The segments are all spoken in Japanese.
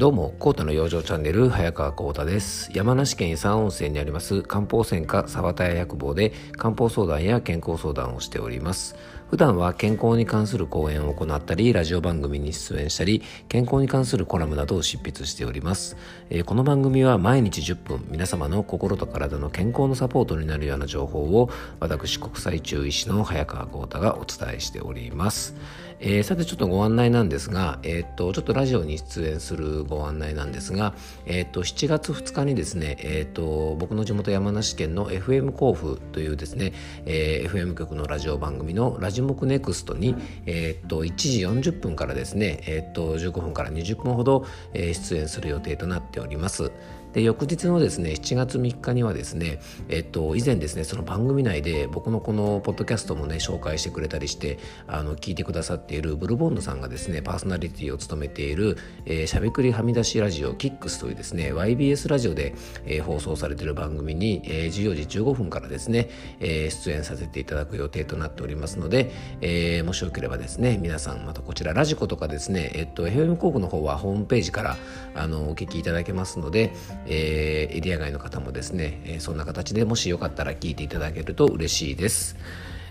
どうも、コータの養生チャンネル、早川コータです。山梨県伊佐温泉にあります漢方専科沢田屋薬房で漢方相談や健康相談をしております。普段は健康に関する講演を行ったり、ラジオ番組に出演したり、健康に関するコラムなどを執筆しております。えー、この番組は毎日10分、皆様の心と体の健康のサポートになるような情報を、私国際中医師の早川幸太がお伝えしております。えー、さてちょっとご案内なんですが、えー、とちょっとラジオに出演するご案内なんですが、えー、と7月2日にですね、えっと僕の地元山梨県の FM 甲府というですね、え FM 局のラジオ番組のラジモクネクストに、えっと1時40分からですね、えっと15分から20分ほど、出演する予定となっております。で翌日のですね7月3日にはですねえっと以前ですねその番組内で僕のこのポッドキャストもね紹介してくれたりしてあの聞いてくださっているブルボンヌさんがですねパーソナリティを務めている、えー、しゃべくりはみ出しラジオキックスというですね YBS ラジオで、えー、放送されている番組に、えー、14時15分からですね、えー、出演させていただく予定となっておりますので、えー、もしよければですね皆さんまたこちらラジコとかですねえっと FM 広告の方はホームページからあのお聞きいただけますので、えー、エリア外の方もですね、えー、そんな形でもしよかったら聞いていただけると嬉しいです。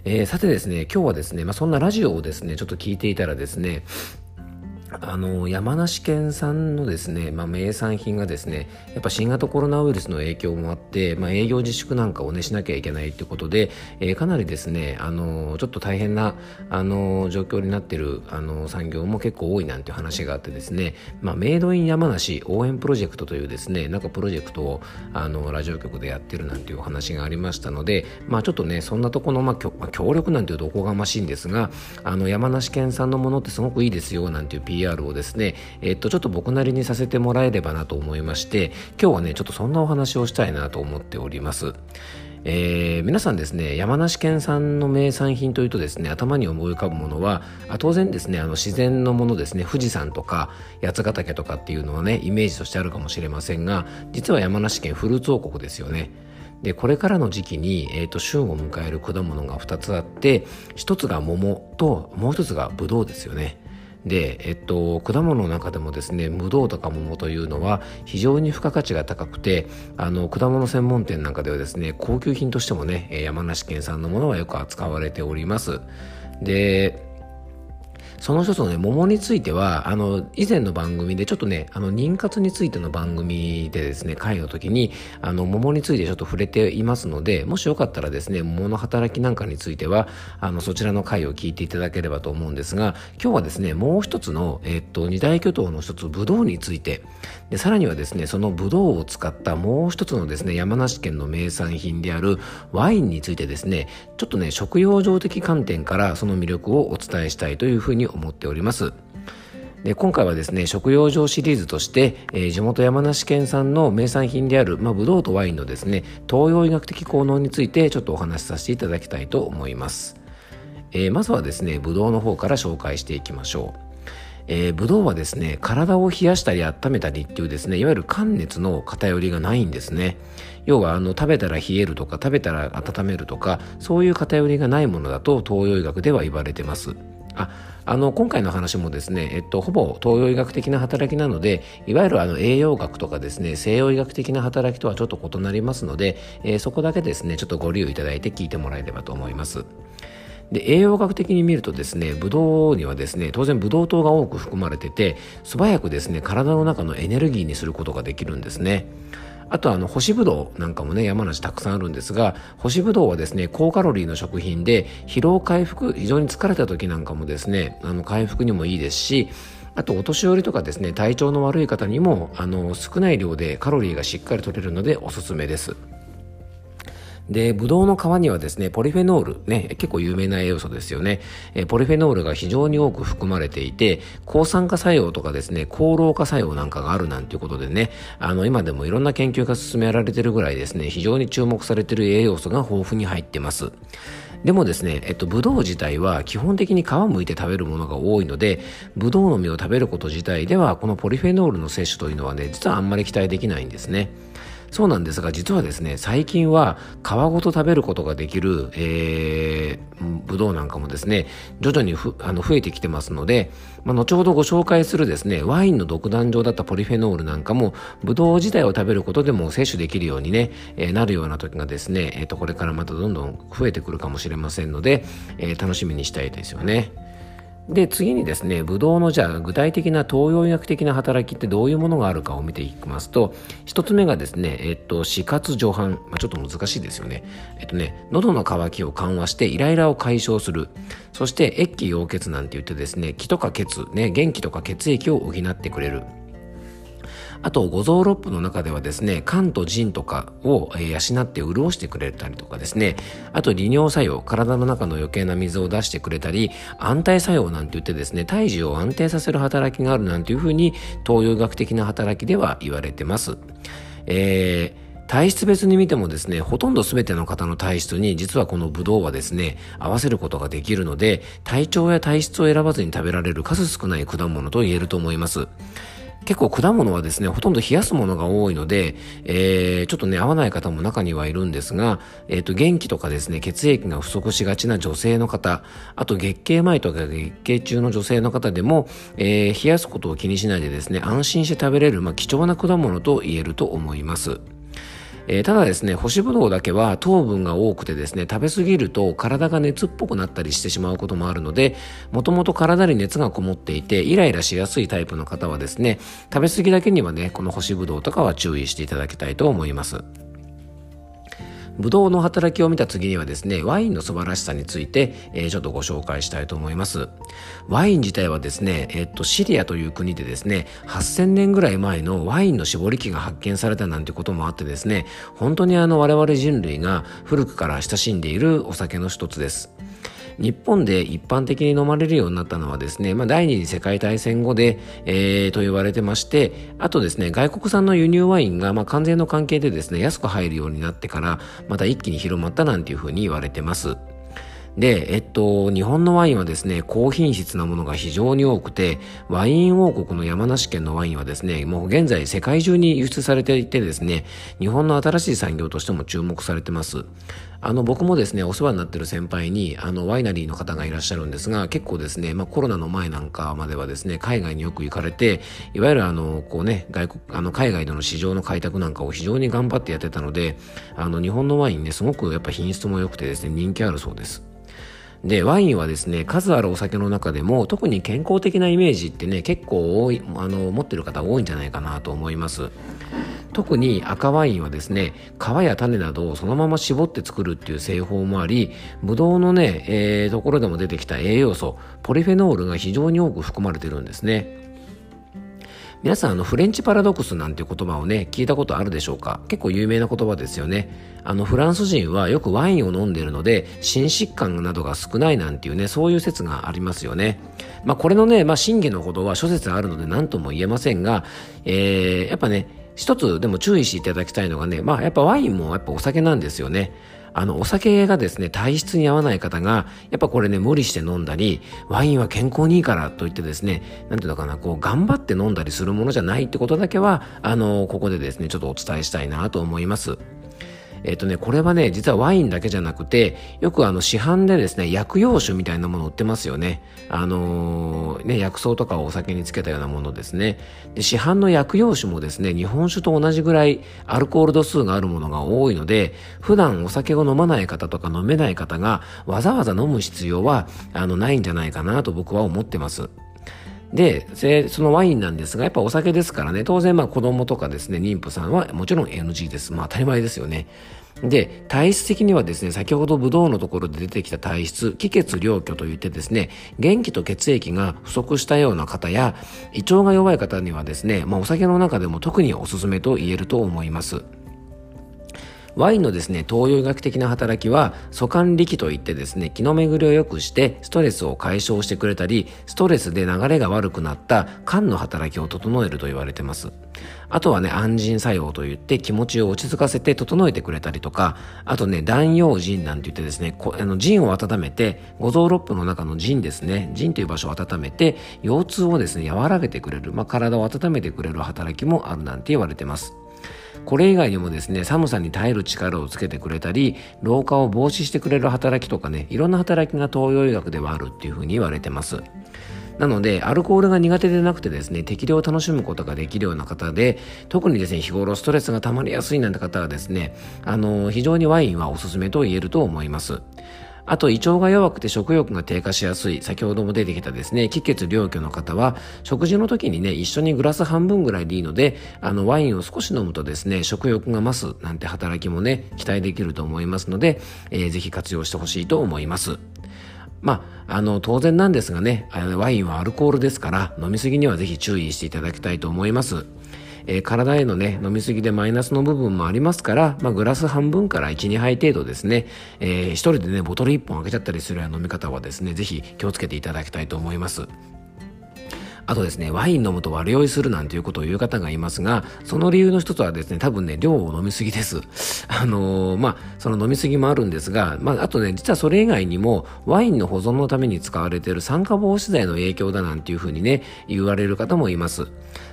えー、さてですね、今日はですね、まあ、そんなラジオをですね、ちょっと聞いていたらですね、あの山梨県産のですね、まあ、名産品がですねやっぱ新型コロナウイルスの影響もあって、まあ、営業自粛なんかをねしなきゃいけないということで、えー、かなりですねあのちょっと大変なあの状況になっているあの産業も結構多いなんて話があってですね、まあ、メイドイン山梨応援プロジェクトというですねなんかプロジェクトをあのラジオ局でやってるなんていう話がありましたので、まあ、ちょっとねそんなところの、まあ、協力なんていうとおこがましいんですがあの山梨県産のものってすごくいいですよなんていう PR をですねえっと、ちょっと僕なりにさせてもらえればなと思いまして、今日はね、ちょっとそんなお話をしたいなと思っております。えー、皆さんですね山梨県産の名産品というとですね頭に思い浮かぶものはあ当然ですねあの自然のものですね富士山とか八ヶ岳とかっていうのはねイメージとしてあるかもしれませんが実は山梨県フルーツ王国ですよねでこれからの時期に、えーと、旬を迎える果物が2つあって1つが桃ともう1つがブドウですよねで、えっと、果物の中でもですね、ブドウとか桃というのは非常に付加価値が高くて、あの、果物専門店なんかではですね、高級品としてもね、山梨県産のものはよく扱われております。で、その一つのね、桃については、あの、以前の番組でちょっとね、あの、妊活についての番組でですね、会の時に、あの、桃についてちょっと触れていますので、もしよかったらですね、桃の働きなんかについては、あの、そちらの回を聞いていただければと思うんですが、今日はですね、もう一つの、えっと、二大巨頭の一つ、ブドウについて、で、さらにはですね、そのブドウを使ったもう一つのですね、山梨県の名産品であるワインについてですね、ちょっとね、食用上的観点からその魅力をお伝えしたいというふうに思っております。で今回はですね食用上シリーズとして、えー、地元山梨県産の名産品である、まあ、ブドウとワインのですね東洋医学的効能についてちょっとお話しさせていただきたいと思います、えー、まずはですねブドウの方から紹介していきましょうえー、ブドウはですね、体を冷やしたり温めたりっていうですね、いわゆる寒熱の偏りがないんですね。要は、あの、食べたら冷えるとか、食べたら温めるとか、そういう偏りがないものだと東洋医学では言われてます。ああの今回の話もですね、えっと、ほぼ東洋医学的な働きなのでいわゆるあの栄養学とかですね西洋医学的な働きとはちょっと異なりますので、えー、そこだけですねちょっとご利用いただいて聞いてもらえればと思います。で栄養学的に見るとですねブドウにはですね当然ブドウ糖が多く含まれてて素早くですね体の中のエネルギーにすることができるんですね。あとあの干しぶどうなんかもね山梨たくさんあるんですが干しぶどうはですね高カロリーの食品で疲労回復非常に疲れた時なんかもですねあの回復にもいいですしあとお年寄りとかですね体調の悪い方にもあの少ない量でカロリーがしっかり取れるのでおすすめです。で、ブドウの皮にはですね、ポリフェノール、ね、結構有名な栄養素ですよね。えポリフェノールが非常に多く含まれていて、抗酸化作用とかですね、抗老化作用なんかがあるなんていうことでね、あの、今でもいろんな研究が進められてるぐらいですね、非常に注目されてる栄養素が豊富に入ってます。でもですね、えっと、ブドウ自体は基本的に皮むいて食べるものが多いので、ブドウの実を食べること自体では、このポリフェノールの摂取というのはね、実はあんまり期待できないんですね。そうなんですが実はですね最近は皮ごと食べることができる、えー、ブドウなんかもですね徐々にふあの増えてきてますので、まあ、後ほどご紹介するですねワインの独壇場だったポリフェノールなんかもブドウ自体を食べることでも摂取できるようにね、えー、なるような時がですね、えー、とこれからまたどんどん増えてくるかもしれませんので、えー、楽しみにしたいですよね。で次にですねブドウのじゃあ具体的な東洋医学的な働きってどういうものがあるかを見ていきますと1つ目がですねえっと死活助伴、まあ、ちょっと難しいですよね。えっとね喉の渇きを緩和してイライラを解消する。そして液気溶血なんて言ってですね気とか血ね元気とか血液を補ってくれる。あと、五臓六腑の中ではですね、肝と腎とかを養って潤してくれたりとかですね、あと利尿作用、体の中の余計な水を出してくれたり、安定作用なんて言ってですね、胎児を安定させる働きがあるなんていうふうに、東洋医学的な働きでは言われてます。えー体質別に見てもですね、ほとんど全ての方の体質に実はこのブドウはですね、合わせることができるので、体調や体質を選ばずに食べられる数少ない果物と言えると思います。結構果物はですね、ほとんど冷やすものが多いので、えー、ちょっとね、合わない方も中にはいるんですが、えっ、ー、と、元気とかですね、血液が不足しがちな女性の方、あと月経前とか月経中の女性の方でも、えー、冷やすことを気にしないでですね、安心して食べれる、まあ、貴重な果物と言えると思います。えー、ただですね、干しぶどうだけは糖分が多くてですね、食べ過ぎると体が熱っぽくなったりしてしまうこともあるので、もともと体に熱がこもっていて、イライラしやすいタイプの方はですね、食べ過ぎだけにはね、この干しぶどうとかは注意していただきたいと思います。ブドウの働きを見た次にはですね、ワインの素晴らしさについて、えー、ちょっとご紹介したいと思います。ワイン自体はですね、えっと、シリアという国でですね、8000年ぐらい前のワインの絞り器が発見されたなんてこともあってですね、本当にあの我々人類が古くから親しんでいるお酒の一つです。日本で一般的に飲まれるようになったのはですね、まあ、第二次世界大戦後で、えー、と言われてまして、あとですね、外国産の輸入ワインが、まあ、関税の関係でですね、安く入るようになってから、また一気に広まったなんていうふうに言われてます。で、えっと、日本のワインはですね、高品質なものが非常に多くて、ワイン王国の山梨県のワインはですね、もう現在世界中に輸出されていてですね、日本の新しい産業としても注目されてます。あの、僕もですね、お世話になってる先輩に、あの、ワイナリーの方がいらっしゃるんですが、結構ですね、まあコロナの前なんかまではですね、海外によく行かれて、いわゆるあの、こうね、外国、あの、海外での市場の開拓なんかを非常に頑張ってやってたので、あの、日本のワインね、すごくやっぱ品質も良くてですね、人気あるそうです。で、ワインはですね、数あるお酒の中でも、特に健康的なイメージってね、結構多い、あの、持ってる方多いんじゃないかなと思います。特に赤ワインはですね、皮や種などをそのまま絞って作るっていう製法もあり、ブドウのね、えー、ところでも出てきた栄養素、ポリフェノールが非常に多く含まれてるんですね。皆さんあのフレンチパラドクスなんていう言葉をね聞いたことあるでしょうか？結構有名な言葉ですよね。あのフランス人はよくワインを飲んでるので心疾患などが少ないなんていうねそういう説がありますよね。まあこれのねまあ真偽のほどは諸説あるので何とも言えませんが、えー、やっぱね一つでも注意していただきたいのがねまあやっぱワインもやっぱお酒なんですよねあの、お酒がですね、体質に合わない方が、やっぱこれね、無理して飲んだり、ワインは健康にいいからと言ってですね、なんていうのかな、こう、頑張って飲んだりするものじゃないってことだけは、あの、ここでですね、ちょっとお伝えしたいなと思います。えっ、とね、これはね、実はワインだけじゃなくて、よくあの市販でですね、薬用酒みたいなもの売ってますよね。あのー、ね、薬草とかをお酒につけたようなものですね。で、市販の薬用酒もですね、日本酒と同じぐらいアルコール度数があるものが多いので、普段お酒を飲まない方とか飲めない方がわざわざ飲む必要は、あの、ないんじゃないかなと僕は思ってます。で、そのワインなんですが、やっぱお酒ですからね、当然まあ子供とかですね、妊婦さんはもちろん NG です。まあ当たり前ですよね。で、体質的にはですね、先ほどブドウのところで出てきた体質、気血両虚といってですね、元気と血液が不足したような方や、胃腸が弱い方にはですね、まあお酒の中でも特におすすめと言えると思います。ワインのですね、東洋医学的な働きは、疎管力といってですね、気の巡りを良くして、ストレスを解消してくれたり、ストレスで流れが悪くなった肝の働きを整えると言われてます。あとはね、安心作用といって気持ちを落ち着かせて整えてくれたりとか、あとね、断葉腎なんて言ってですね、あの腎を温めて、五臓六腑の中の腎ですね、腎という場所を温めて、腰痛をですね、和らげてくれる、まあ、体を温めてくれる働きもあるなんて言われてます。これ以外にもですね寒さに耐える力をつけてくれたり老化を防止してくれる働きとかねいろんな働きが東洋医学ではあるっていうふうに言われてますなので、アルコールが苦手でなくてですね、適量を楽しむことができるような方で、特にですね、日頃ストレスが溜まりやすいなんて方はですね、あの、非常にワインはおすすめと言えると思います。あと胃腸が弱くて食欲が低下しやすい、先ほども出てきたですね、気血両虚の方は、食事の時にね、一緒にグラス半分ぐらいでいいので、あの、ワインを少し飲むとですね、食欲が増すなんて働きもね、期待できると思いますので、えー、ぜひ活用してほしいと思います。まあ、あの、当然なんですがね、ワインはアルコールですから、飲みすぎにはぜひ注意していただきたいと思います。えー、体へのね、飲みすぎでマイナスの部分もありますから、まあ、グラス半分から1、2杯程度ですね、えー、一人でね、ボトル1本開けちゃったりするような飲み方はですね、ぜひ気をつけていただきたいと思います。あとですね、ワイン飲むと悪酔いするなんていうことを言う方がいますが、その理由の一つはですね、多分ね、量を飲みすぎです。あのー、まあ、その飲みすぎもあるんですが、まあ、あとね、実はそれ以外にも、ワインの保存のために使われている酸化防止剤の影響だなんていうふうにね、言われる方もいます。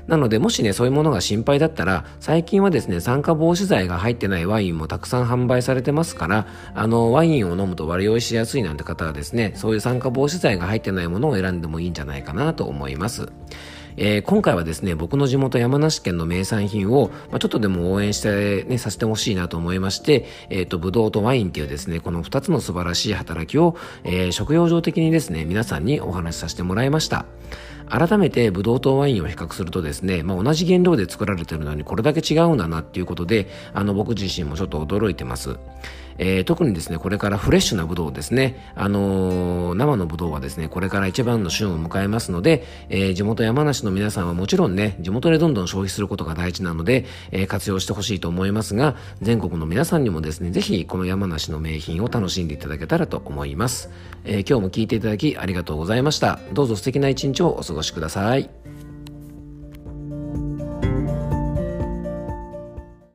なので、もしね、そういうものが心配だったら、最近はですね、酸化防止剤が入ってないワインもたくさん販売されてますから、あの、ワインを飲むと悪酔いしやすいなんて方はですね、そういう酸化防止剤が入ってないものを選んでもいいんじゃないかなと思います。えー、今回はですね、僕の地元山梨県の名産品を、まあ、ちょっとでも応援して、ね、させてほしいなと思いまして、えっ、ー、と、ブドウとワインっていうですね、この2つの素晴らしい働きを、えー、食用上的にですね、皆さんにお話しさせてもらいました。改めてブドウとワインを比較するとですね、まあ、同じ原料で作られてるのにこれだけ違うんだなっていうことで、あの僕自身もちょっと驚いてます。えー、特にですね、これからフレッシュなブドウですね、あのー、生のブドウはですね、これから一番の旬を迎えますので、えー、地元山梨の皆さんはもちろんね、地元でどんどん消費することが大事なので、えー、活用してほしいと思いますが、全国の皆さんにもですね、ぜひこの山梨の名品を楽しんでいただけたらと思います。え、今日も聞いていただきありがとうございました。どうぞ素敵な一日をお過ごしください。